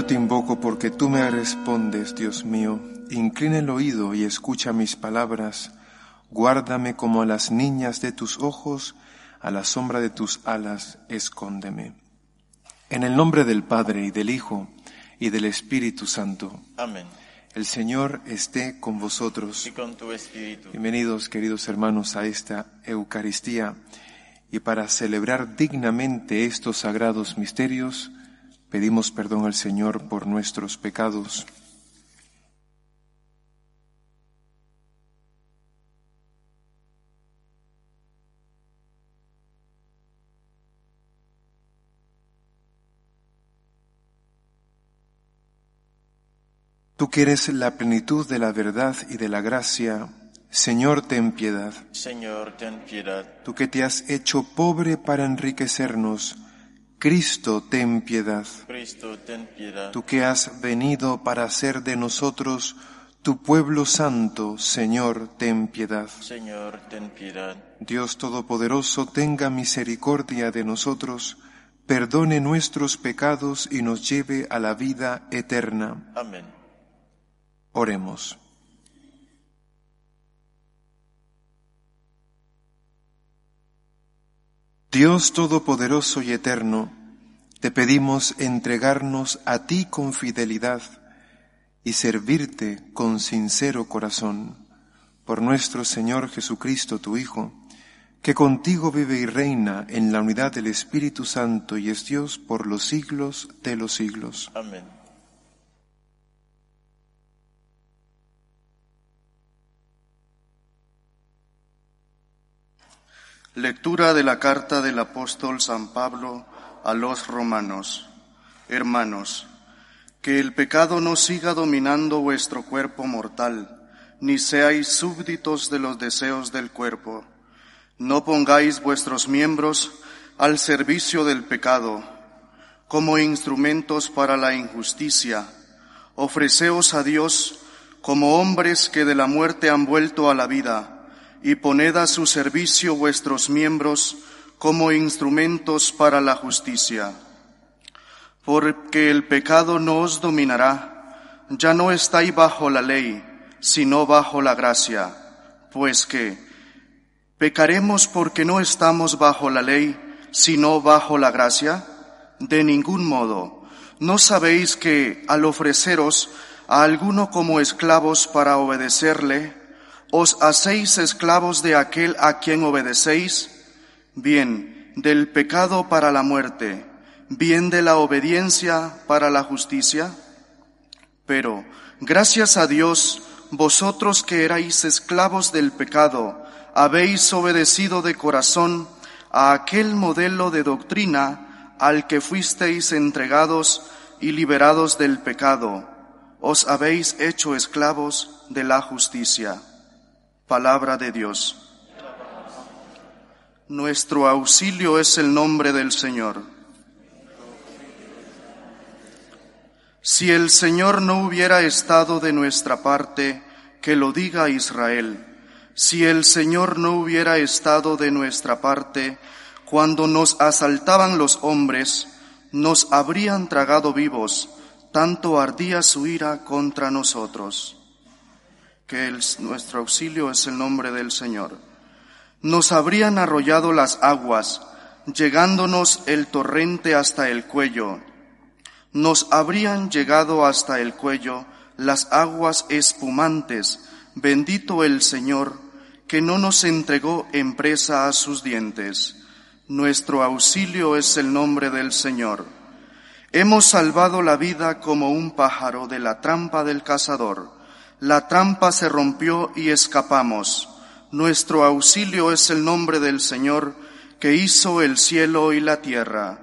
Yo te invoco porque tú me respondes, Dios mío. Inclina el oído y escucha mis palabras. Guárdame como a las niñas de tus ojos, a la sombra de tus alas, escóndeme. En el nombre del Padre y del Hijo y del Espíritu Santo. Amén. El Señor esté con vosotros. Y con tu espíritu. Bienvenidos, queridos hermanos, a esta Eucaristía. Y para celebrar dignamente estos sagrados misterios, pedimos perdón al Señor por nuestros pecados. Tú que eres la plenitud de la verdad y de la gracia, Señor, ten piedad. Señor, ten piedad. Tú que te has hecho pobre para enriquecernos, Cristo, ten piedad. Cristo, ten piedad. Tú que has venido para hacer de nosotros tu pueblo santo, Señor, ten piedad. Señor, ten piedad. Dios Todopoderoso, tenga misericordia de nosotros, perdone nuestros pecados y nos lleve a la vida eterna. Amén. Oremos. Dios Todopoderoso y Eterno, te pedimos entregarnos a ti con fidelidad y servirte con sincero corazón, por nuestro Señor Jesucristo, tu Hijo, que contigo vive y reina en la unidad del Espíritu Santo y es Dios por los siglos de los siglos. Amén. Lectura de la carta del apóstol San Pablo a los romanos. Hermanos, que el pecado no siga dominando vuestro cuerpo mortal, ni seáis súbditos de los deseos del cuerpo. No pongáis vuestros miembros al servicio del pecado, como instrumentos para la injusticia. Ofreceos a Dios como hombres que de la muerte han vuelto a la vida y poned a su servicio vuestros miembros como instrumentos para la justicia. Porque el pecado no os dominará, ya no estáis bajo la ley, sino bajo la gracia, pues que pecaremos porque no estamos bajo la ley, sino bajo la gracia. De ningún modo, ¿no sabéis que al ofreceros a alguno como esclavos para obedecerle, ¿Os hacéis esclavos de aquel a quien obedecéis? Bien, del pecado para la muerte, bien de la obediencia para la justicia. Pero, gracias a Dios, vosotros que erais esclavos del pecado, habéis obedecido de corazón a aquel modelo de doctrina al que fuisteis entregados y liberados del pecado. Os habéis hecho esclavos de la justicia. Palabra de Dios. Nuestro auxilio es el nombre del Señor. Si el Señor no hubiera estado de nuestra parte, que lo diga Israel. Si el Señor no hubiera estado de nuestra parte, cuando nos asaltaban los hombres, nos habrían tragado vivos, tanto ardía su ira contra nosotros que nuestro auxilio es el nombre del Señor. Nos habrían arrollado las aguas, llegándonos el torrente hasta el cuello. Nos habrían llegado hasta el cuello las aguas espumantes. Bendito el Señor, que no nos entregó en presa a sus dientes. Nuestro auxilio es el nombre del Señor. Hemos salvado la vida como un pájaro de la trampa del cazador la trampa se rompió y escapamos. Nuestro auxilio es el nombre del Señor que hizo el cielo y la tierra.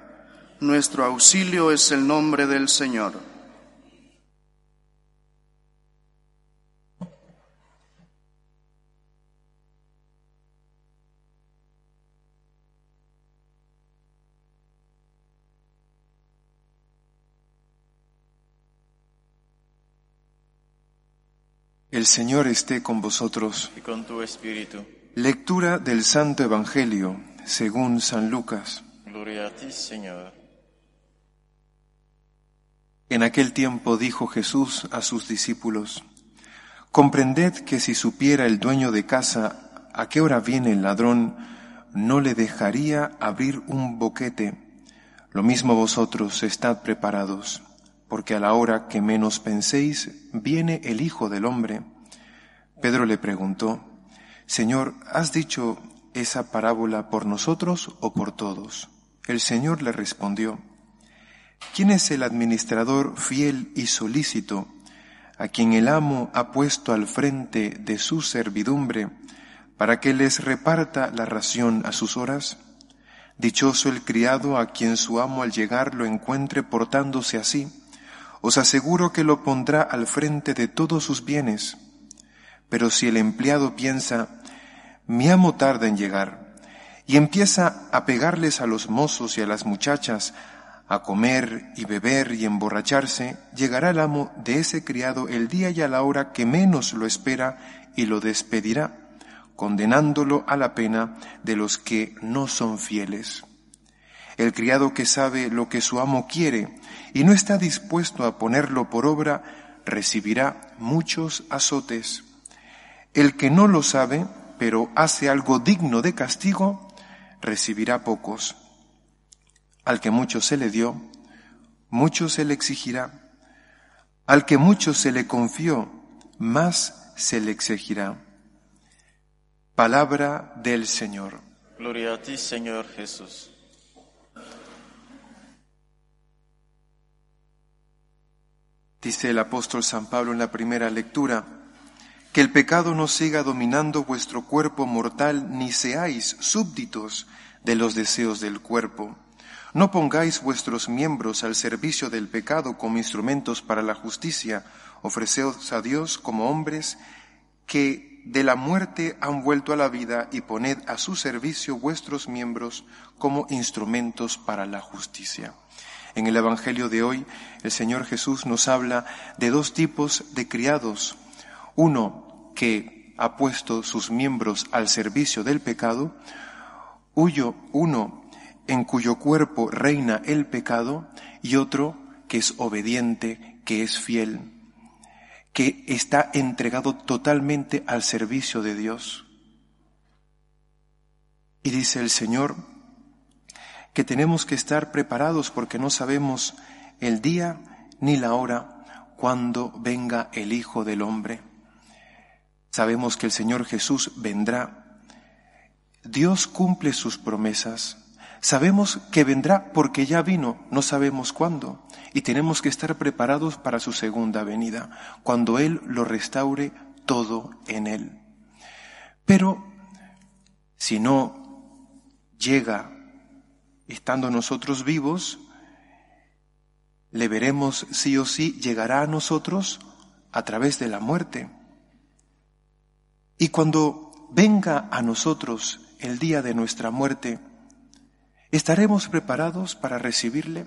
Nuestro auxilio es el nombre del Señor. El Señor esté con vosotros. Y con tu espíritu. Lectura del Santo Evangelio según San Lucas. Gloria a ti, Señor. En aquel tiempo dijo Jesús a sus discípulos, Comprended que si supiera el dueño de casa a qué hora viene el ladrón, no le dejaría abrir un boquete. Lo mismo vosotros estad preparados, porque a la hora que menos penséis viene el Hijo del Hombre. Pedro le preguntó, Señor, ¿has dicho esa parábola por nosotros o por todos? El Señor le respondió, ¿quién es el administrador fiel y solícito a quien el amo ha puesto al frente de su servidumbre para que les reparta la ración a sus horas? Dichoso el criado a quien su amo al llegar lo encuentre portándose así. Os aseguro que lo pondrá al frente de todos sus bienes. Pero si el empleado piensa, mi amo tarda en llegar, y empieza a pegarles a los mozos y a las muchachas, a comer y beber y emborracharse, llegará el amo de ese criado el día y a la hora que menos lo espera y lo despedirá, condenándolo a la pena de los que no son fieles. El criado que sabe lo que su amo quiere y no está dispuesto a ponerlo por obra, recibirá muchos azotes. El que no lo sabe, pero hace algo digno de castigo, recibirá pocos. Al que mucho se le dio, mucho se le exigirá. Al que mucho se le confió, más se le exigirá. Palabra del Señor. Gloria a ti, Señor Jesús. Dice el apóstol San Pablo en la primera lectura, que el pecado no siga dominando vuestro cuerpo mortal, ni seáis súbditos de los deseos del cuerpo. No pongáis vuestros miembros al servicio del pecado como instrumentos para la justicia, ofreceos a Dios como hombres que de la muerte han vuelto a la vida y poned a su servicio vuestros miembros como instrumentos para la justicia. En el Evangelio de hoy, el Señor Jesús nos habla de dos tipos de criados. Uno que ha puesto sus miembros al servicio del pecado, huyo uno en cuyo cuerpo reina el pecado y otro que es obediente, que es fiel, que está entregado totalmente al servicio de Dios. Y dice el Señor que tenemos que estar preparados porque no sabemos el día ni la hora cuando venga el Hijo del Hombre. Sabemos que el Señor Jesús vendrá. Dios cumple sus promesas. Sabemos que vendrá porque ya vino, no sabemos cuándo, y tenemos que estar preparados para su segunda venida, cuando Él lo restaure todo en Él. Pero si no llega estando nosotros vivos, le veremos sí o sí, llegará a nosotros a través de la muerte. Y cuando venga a nosotros el día de nuestra muerte, ¿estaremos preparados para recibirle?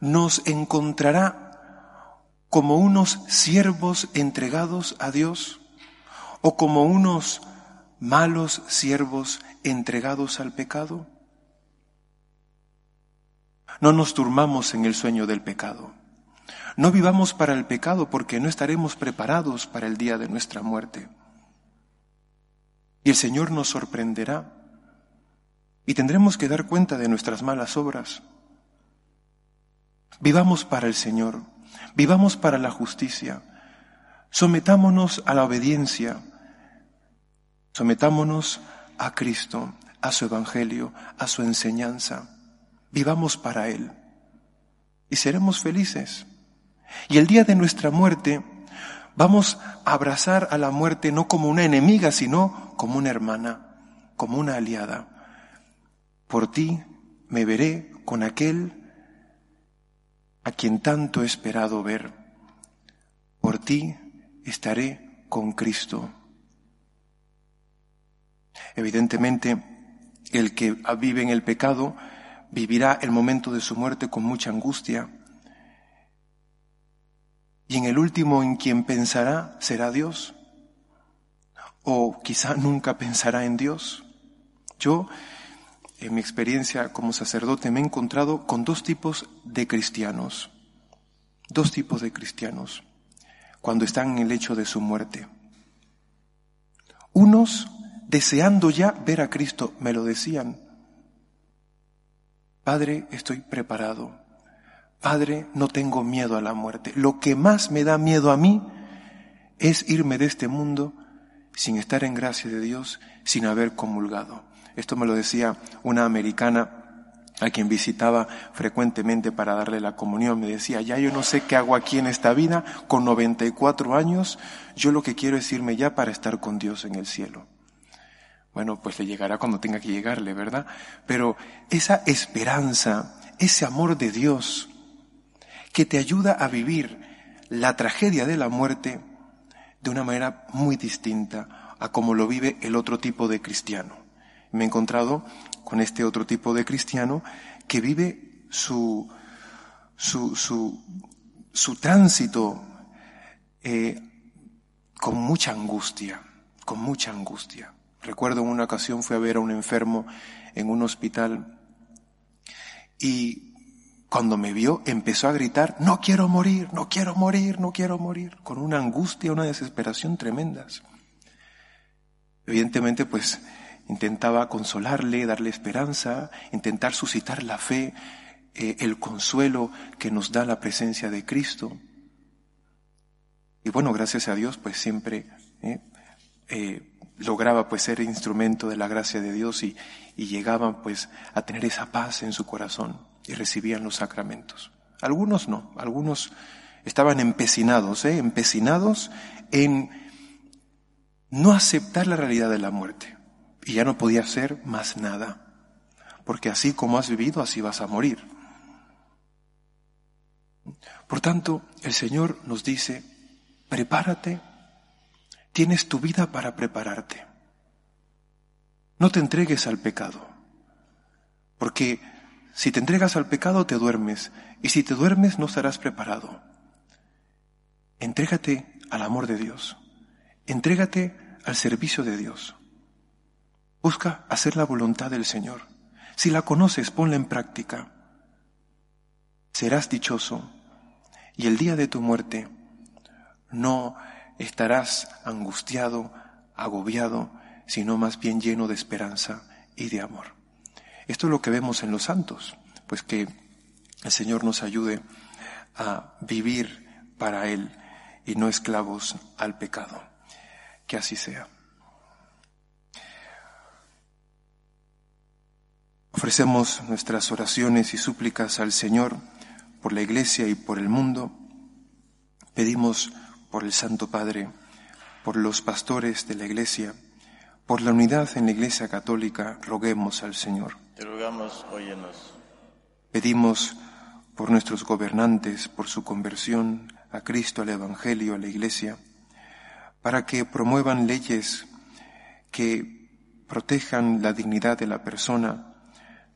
¿Nos encontrará como unos siervos entregados a Dios o como unos malos siervos entregados al pecado? No nos turmamos en el sueño del pecado. No vivamos para el pecado porque no estaremos preparados para el día de nuestra muerte. Y el Señor nos sorprenderá y tendremos que dar cuenta de nuestras malas obras. Vivamos para el Señor, vivamos para la justicia, sometámonos a la obediencia, sometámonos a Cristo, a su Evangelio, a su enseñanza. Vivamos para Él y seremos felices. Y el día de nuestra muerte vamos a abrazar a la muerte no como una enemiga, sino como una hermana, como una aliada. Por ti me veré con aquel a quien tanto he esperado ver. Por ti estaré con Cristo. Evidentemente, el que vive en el pecado vivirá el momento de su muerte con mucha angustia. Y en el último en quien pensará será Dios. O quizá nunca pensará en Dios. Yo en mi experiencia como sacerdote me he encontrado con dos tipos de cristianos, dos tipos de cristianos, cuando están en el hecho de su muerte. Unos deseando ya ver a Cristo, me lo decían, Padre, estoy preparado. Padre, no tengo miedo a la muerte. Lo que más me da miedo a mí es irme de este mundo sin estar en gracia de Dios, sin haber comulgado. Esto me lo decía una americana a quien visitaba frecuentemente para darle la comunión. Me decía, ya yo no sé qué hago aquí en esta vida, con 94 años, yo lo que quiero es irme ya para estar con Dios en el cielo. Bueno, pues le llegará cuando tenga que llegarle, ¿verdad? Pero esa esperanza, ese amor de Dios, que te ayuda a vivir la tragedia de la muerte de una manera muy distinta a como lo vive el otro tipo de cristiano. Me he encontrado con este otro tipo de cristiano que vive su, su, su, su tránsito eh, con mucha angustia, con mucha angustia. Recuerdo en una ocasión fui a ver a un enfermo en un hospital y cuando me vio empezó a gritar, no quiero morir, no quiero morir, no quiero morir, con una angustia, una desesperación tremendas. Evidentemente, pues intentaba consolarle, darle esperanza, intentar suscitar la fe, eh, el consuelo que nos da la presencia de Cristo. Y bueno, gracias a Dios, pues siempre eh, eh, lograba pues ser instrumento de la gracia de Dios y, llegaban pues a tener esa paz en su corazón y recibían los sacramentos. Algunos no, algunos estaban empecinados, ¿eh? empecinados en no aceptar la realidad de la muerte. Y ya no podía hacer más nada, porque así como has vivido, así vas a morir. Por tanto, el Señor nos dice, prepárate Tienes tu vida para prepararte. No te entregues al pecado, porque si te entregas al pecado te duermes, y si te duermes no estarás preparado. Entrégate al amor de Dios, entrégate al servicio de Dios. Busca hacer la voluntad del Señor. Si la conoces, ponla en práctica. Serás dichoso y el día de tu muerte no estarás angustiado, agobiado, sino más bien lleno de esperanza y de amor. Esto es lo que vemos en los santos, pues que el Señor nos ayude a vivir para Él y no esclavos al pecado. Que así sea. Ofrecemos nuestras oraciones y súplicas al Señor por la Iglesia y por el mundo. Pedimos por el Santo Padre, por los pastores de la Iglesia, por la unidad en la Iglesia Católica, roguemos al Señor. Te rogamos, óyenos. Pedimos por nuestros gobernantes, por su conversión a Cristo, al Evangelio, a la Iglesia, para que promuevan leyes que protejan la dignidad de la persona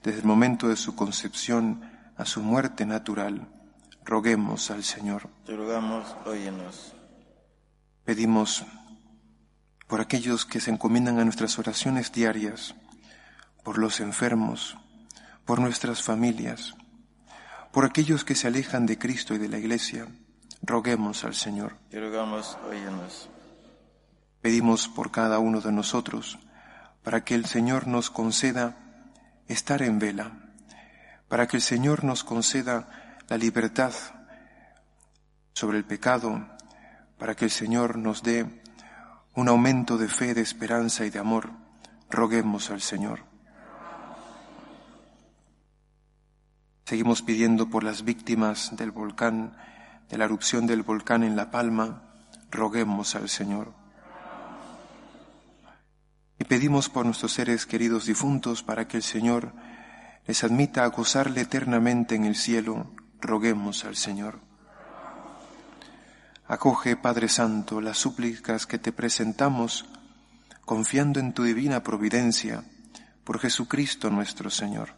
desde el momento de su concepción a su muerte natural. Roguemos al Señor. Te rogamos, óyenos. Pedimos por aquellos que se encomiendan a nuestras oraciones diarias, por los enfermos, por nuestras familias, por aquellos que se alejan de Cristo y de la Iglesia, roguemos al Señor. Te rogamos, óyenos. Pedimos por cada uno de nosotros, para que el Señor nos conceda estar en vela, para que el Señor nos conceda la libertad sobre el pecado, para que el Señor nos dé un aumento de fe, de esperanza y de amor. Roguemos al Señor. Seguimos pidiendo por las víctimas del volcán, de la erupción del volcán en La Palma. Roguemos al Señor. Y pedimos por nuestros seres queridos difuntos para que el Señor les admita a gozarle eternamente en el cielo. Roguemos al Señor. Acoge, Padre Santo, las súplicas que te presentamos, confiando en tu divina providencia, por Jesucristo nuestro Señor.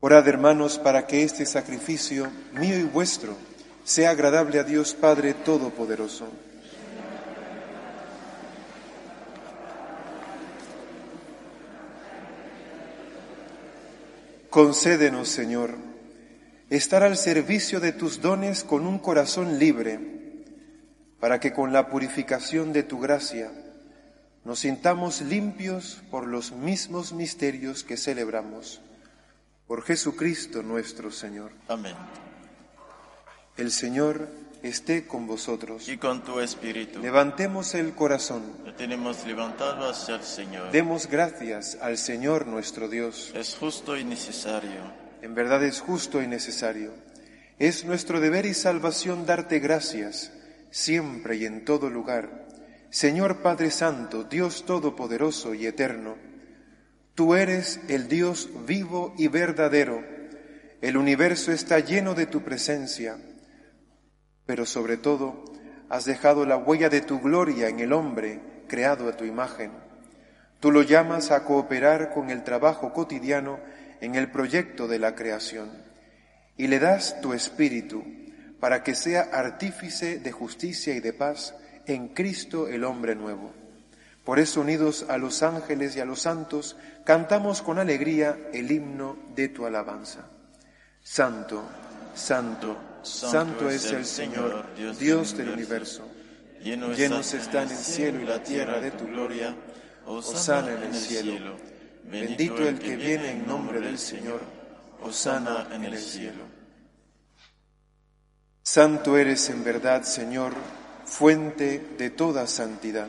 Orad, hermanos, para que este sacrificio mío y vuestro sea agradable a Dios Padre Todopoderoso. Concédenos, Señor, estar al servicio de tus dones con un corazón libre, para que con la purificación de tu gracia nos sintamos limpios por los mismos misterios que celebramos. Por Jesucristo nuestro Señor. Amén. El Señor esté con vosotros. Y con tu espíritu. Levantemos el corazón. Lo tenemos levantado hacia el Señor. Demos gracias al Señor nuestro Dios. Es justo y necesario. En verdad es justo y necesario. Es nuestro deber y salvación darte gracias, siempre y en todo lugar. Señor Padre Santo, Dios Todopoderoso y Eterno, tú eres el Dios vivo y verdadero. El universo está lleno de tu presencia, pero sobre todo has dejado la huella de tu gloria en el hombre creado a tu imagen. Tú lo llamas a cooperar con el trabajo cotidiano en el proyecto de la creación y le das tu espíritu para que sea artífice de justicia y de paz en Cristo el hombre nuevo. Por eso, unidos a los ángeles y a los santos, cantamos con alegría el himno de tu alabanza. Santo, santo, santo, es el Señor, Dios, del universo. Llenos están el cielo y la tierra de tu gloria. Osana en el cielo. Bendito el que viene en nombre del Señor. Osana en el cielo. Santo eres en verdad, Señor, fuente de toda santidad.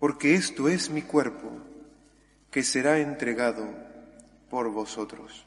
porque esto es mi cuerpo que será entregado por vosotros.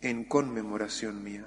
en conmemoración mía.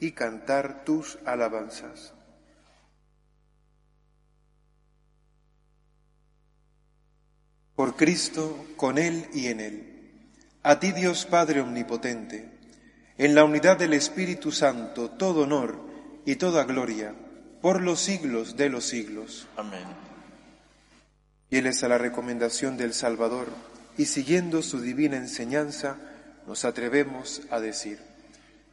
y cantar tus alabanzas. Por Cristo, con Él y en Él. A ti Dios Padre Omnipotente, en la unidad del Espíritu Santo, todo honor y toda gloria, por los siglos de los siglos. Amén. Fieles a la recomendación del Salvador y siguiendo su divina enseñanza, nos atrevemos a decir,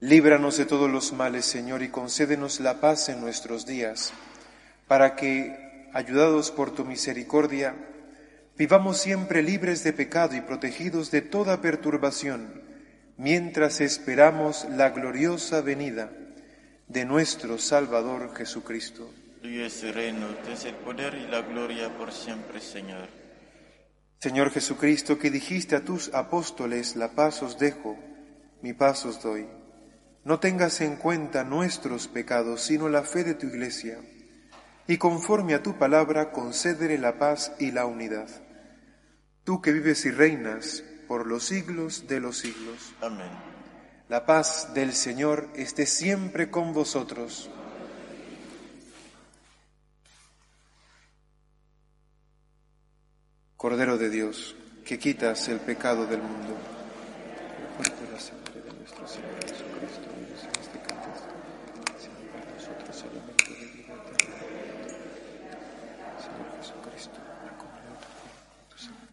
Líbranos de todos los males, Señor, y concédenos la paz en nuestros días, para que, ayudados por tu misericordia, vivamos siempre libres de pecado y protegidos de toda perturbación, mientras esperamos la gloriosa venida de nuestro Salvador Jesucristo. Tuyo es el reino, es el poder y la gloria por siempre, Señor. Señor Jesucristo, que dijiste a tus apóstoles, la paz os dejo, mi paz os doy. No tengas en cuenta nuestros pecados, sino la fe de tu iglesia, y conforme a tu palabra concédele la paz y la unidad. Tú que vives y reinas por los siglos de los siglos. Amén. La paz del Señor esté siempre con vosotros. Cordero de Dios, que quitas el pecado del mundo. La sangre de nuestro Señor Jesucristo, unidos en este cáliz, sean para nosotros elemento de vida eterna. Señor Jesucristo, la comunión de tu cuerpo y tu sangre.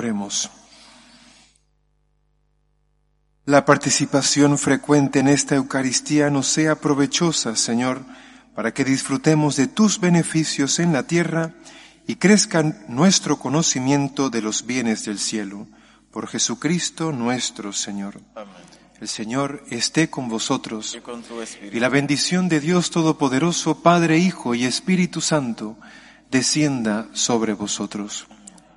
Oremos. La participación frecuente en esta Eucaristía nos sea provechosa, Señor, para que disfrutemos de tus beneficios en la tierra y crezca nuestro conocimiento de los bienes del cielo. Por Jesucristo nuestro Señor. El Señor esté con vosotros con y la bendición de Dios Todopoderoso, Padre, Hijo y Espíritu Santo, descienda sobre vosotros.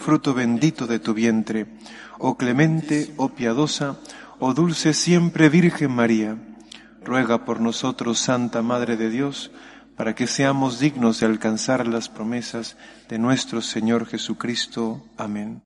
fruto bendito de tu vientre. Oh clemente, oh piadosa, oh dulce siempre Virgen María, ruega por nosotros, Santa Madre de Dios, para que seamos dignos de alcanzar las promesas de nuestro Señor Jesucristo. Amén.